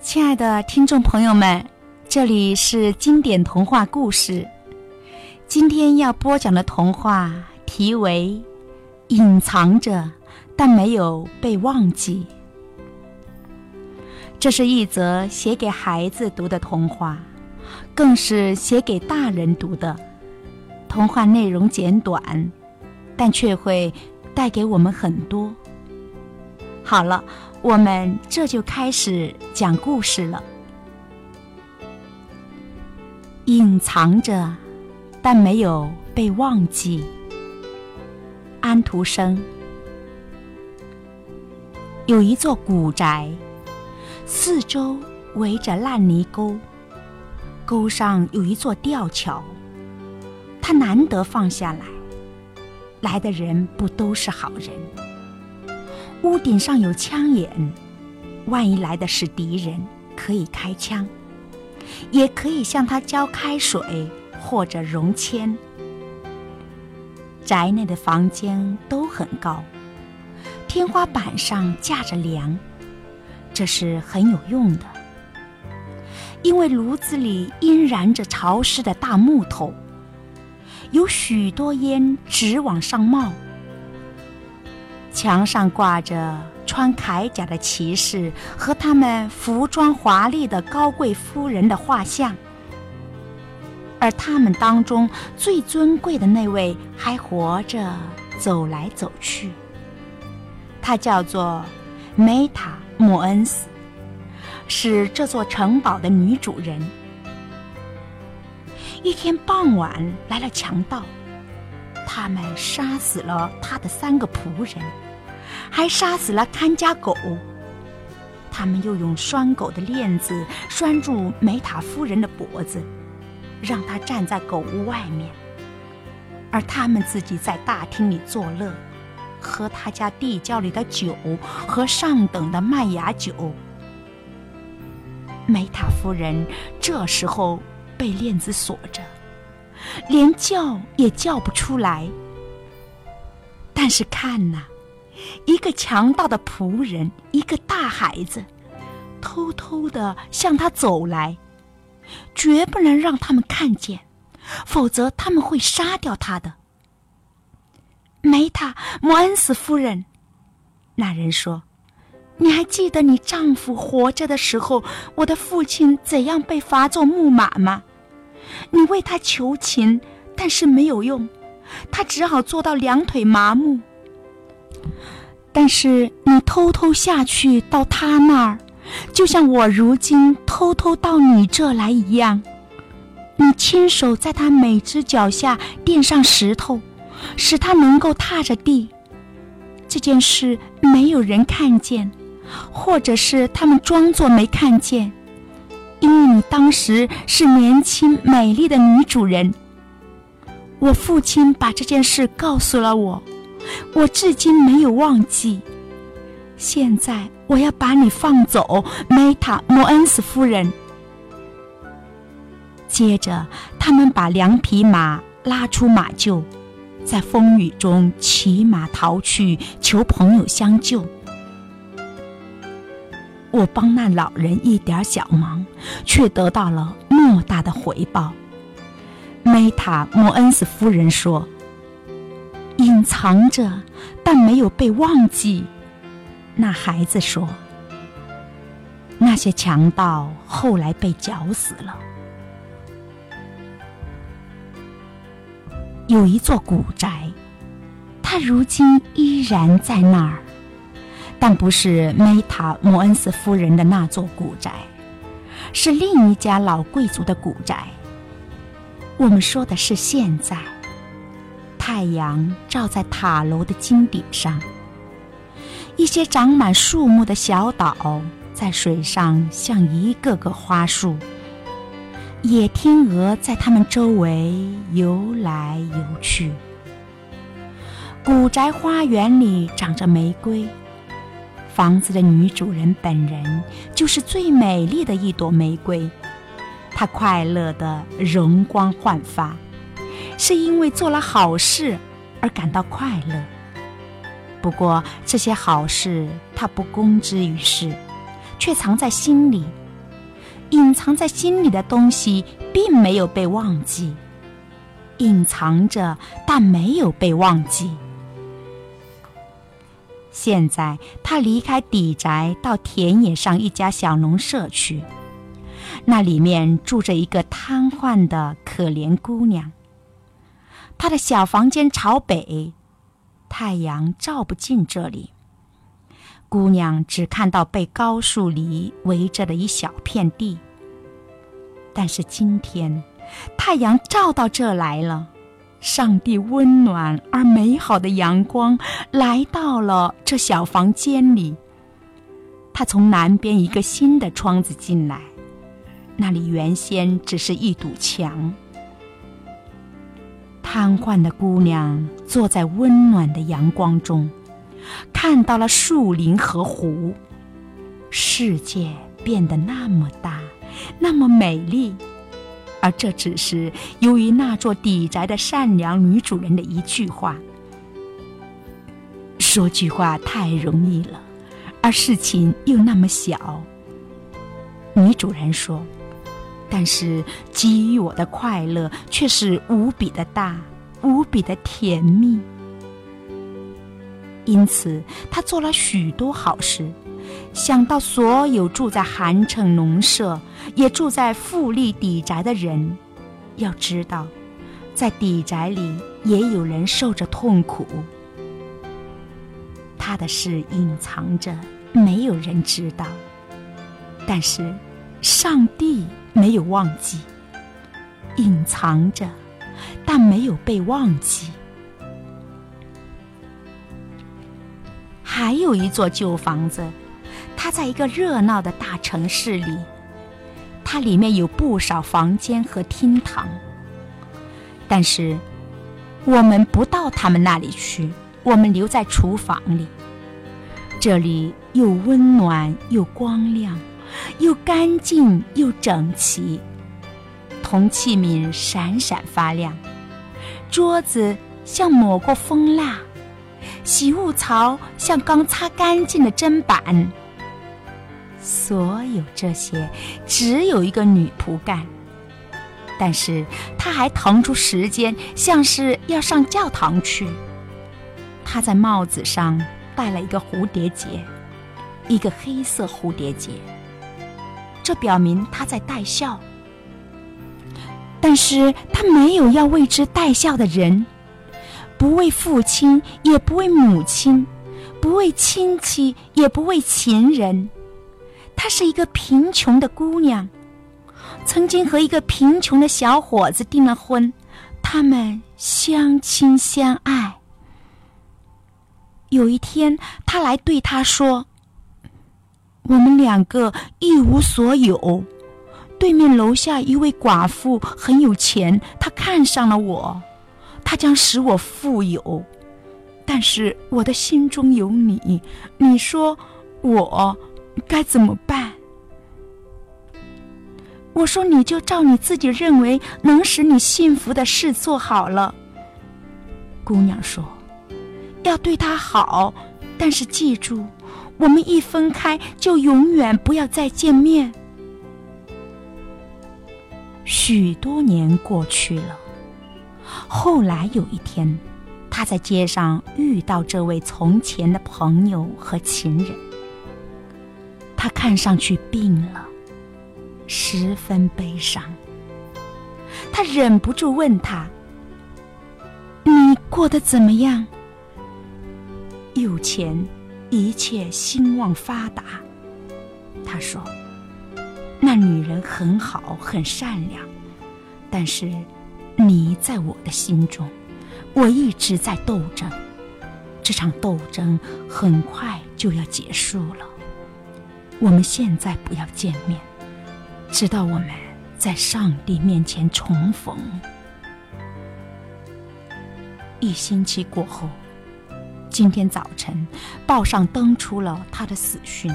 亲爱的听众朋友们，这里是经典童话故事。今天要播讲的童话题为《隐藏着但没有被忘记》。这是一则写给孩子读的童话，更是写给大人读的。童话内容简短，但却会带给我们很多。好了。我们这就开始讲故事了。隐藏着，但没有被忘记。安徒生有一座古宅，四周围着烂泥沟，沟上有一座吊桥。他难得放下来，来的人不都是好人。屋顶上有枪眼，万一来的是敌人，可以开枪，也可以向他浇开水或者融铅。宅内的房间都很高，天花板上架着梁，这是很有用的，因为炉子里阴燃着潮湿的大木头，有许多烟直往上冒。墙上挂着穿铠甲的骑士和他们服装华丽的高贵夫人的画像，而他们当中最尊贵的那位还活着，走来走去。他叫做梅塔莫恩斯，是这座城堡的女主人。一天傍晚来了强盗，他们杀死了他的三个仆人。还杀死了看家狗。他们又用拴狗的链子拴住梅塔夫人的脖子，让她站在狗屋外面，而他们自己在大厅里作乐，喝他家地窖里的酒和上等的麦芽酒。梅塔夫人这时候被链子锁着，连叫也叫不出来。但是看呐。一个强盗的仆人，一个大孩子，偷偷的向他走来，绝不能让他们看见，否则他们会杀掉他的。梅塔莫恩斯夫人，那人说：“你还记得你丈夫活着的时候，我的父亲怎样被罚做木马吗？你为他求情，但是没有用，他只好做到两腿麻木。”但是你偷偷下去到他那儿，就像我如今偷偷到你这来一样。你亲手在他每只脚下垫上石头，使他能够踏着地。这件事没有人看见，或者是他们装作没看见，因为你当时是年轻美丽的女主人。我父亲把这件事告诉了我。我至今没有忘记。现在我要把你放走，梅塔莫恩斯夫人。接着，他们把两匹马拉出马厩，在风雨中骑马逃去，求朋友相救。我帮那老人一点小忙，却得到了莫大的回报。梅塔莫恩斯夫人说。隐藏着，但没有被忘记。那孩子说：“那些强盗后来被绞死了。有一座古宅，它如今依然在那儿，但不是梅塔莫恩斯夫人的那座古宅，是另一家老贵族的古宅。我们说的是现在。”太阳照在塔楼的金顶上，一些长满树木的小岛在水上像一个个花树，野天鹅在它们周围游来游去。古宅花园里长着玫瑰，房子的女主人本人就是最美丽的一朵玫瑰，她快乐的容光焕发。是因为做了好事而感到快乐。不过这些好事他不公之于世，却藏在心里，隐藏在心里的东西并没有被忘记，隐藏着但没有被忘记。现在他离开底宅，到田野上一家小农舍去。那里面住着一个瘫痪的可怜姑娘。他的小房间朝北，太阳照不进这里。姑娘只看到被高树篱围着的一小片地。但是今天，太阳照到这来了。上帝温暖而美好的阳光来到了这小房间里。他从南边一个新的窗子进来，那里原先只是一堵墙。瘫痪的姑娘坐在温暖的阳光中，看到了树林和湖，世界变得那么大，那么美丽。而这只是由于那座底宅的善良女主人的一句话。说句话太容易了，而事情又那么小。女主人说：“但是给予我的快乐却是无比的大，无比的甜蜜。因此，他做了许多好事。”想到所有住在韩城农舍，也住在富丽底宅的人，要知道，在底宅里也有人受着痛苦。他的事隐藏着，没有人知道。但是，上帝没有忘记，隐藏着，但没有被忘记。还有一座旧房子。它在一个热闹的大城市里，它里面有不少房间和厅堂。但是，我们不到他们那里去，我们留在厨房里。这里又温暖又光亮，又干净又整齐，铜器皿闪闪发亮，桌子像抹过蜂蜡，洗物槽像刚擦干净的砧板。所有这些，只有一个女仆干。但是她还腾出时间，像是要上教堂去。她在帽子上戴了一个蝴蝶结，一个黑色蝴蝶结，这表明他在带孝。但是他没有要为之带孝的人，不为父亲，也不为母亲，不为亲戚，也不为情人。她是一个贫穷的姑娘，曾经和一个贫穷的小伙子订了婚，他们相亲相爱。有一天，他来对她说：“我们两个一无所有。对面楼下一位寡妇很有钱，她看上了我，她将使我富有。但是我的心中有你，你说我。”该怎么办？我说，你就照你自己认为能使你幸福的事做好了。姑娘说：“要对他好，但是记住，我们一分开就永远不要再见面。”许多年过去了，后来有一天，他在街上遇到这位从前的朋友和情人。他看上去病了，十分悲伤。他忍不住问他：“你过得怎么样？有钱，一切兴旺发达。”他说：“那女人很好，很善良，但是你在我的心中，我一直在斗争。这场斗争很快就要结束了。”我们现在不要见面，直到我们在上帝面前重逢。一星期过后，今天早晨报上登出了他的死讯，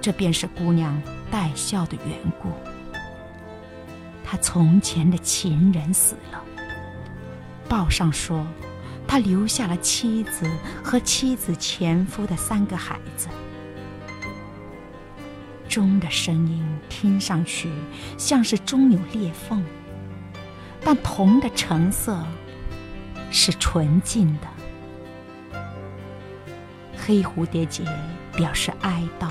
这便是姑娘带孝的缘故。他从前的情人死了，报上说他留下了妻子和妻子前夫的三个孩子。钟的声音听上去像是钟有裂缝，但铜的成色是纯净的。黑蝴蝶结表示哀悼，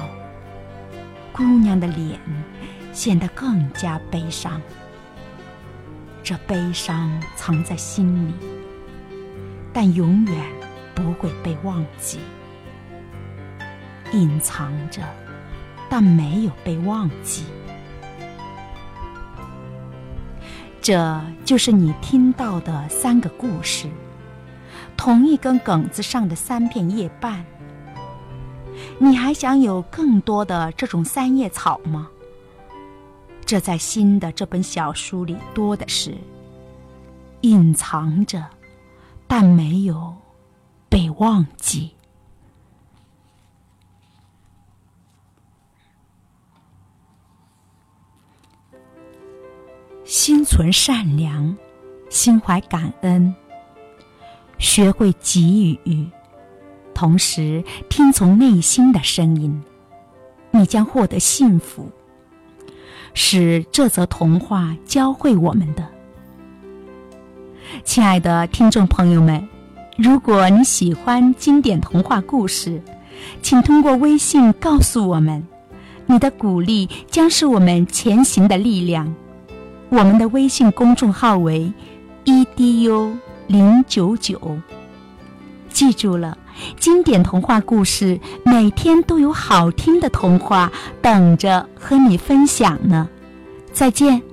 姑娘的脸显得更加悲伤。这悲伤藏在心里，但永远不会被忘记，隐藏着。但没有被忘记，这就是你听到的三个故事，同一根梗子上的三片叶瓣。你还想有更多的这种三叶草吗？这在新的这本小书里多的是，隐藏着，但没有被忘记。心存善良，心怀感恩，学会给予，同时听从内心的声音，你将获得幸福。是这则童话教会我们的。亲爱的听众朋友们，如果你喜欢经典童话故事，请通过微信告诉我们，你的鼓励将是我们前行的力量。我们的微信公众号为 “edu 零九九”，记住了，经典童话故事每天都有好听的童话等着和你分享呢。再见。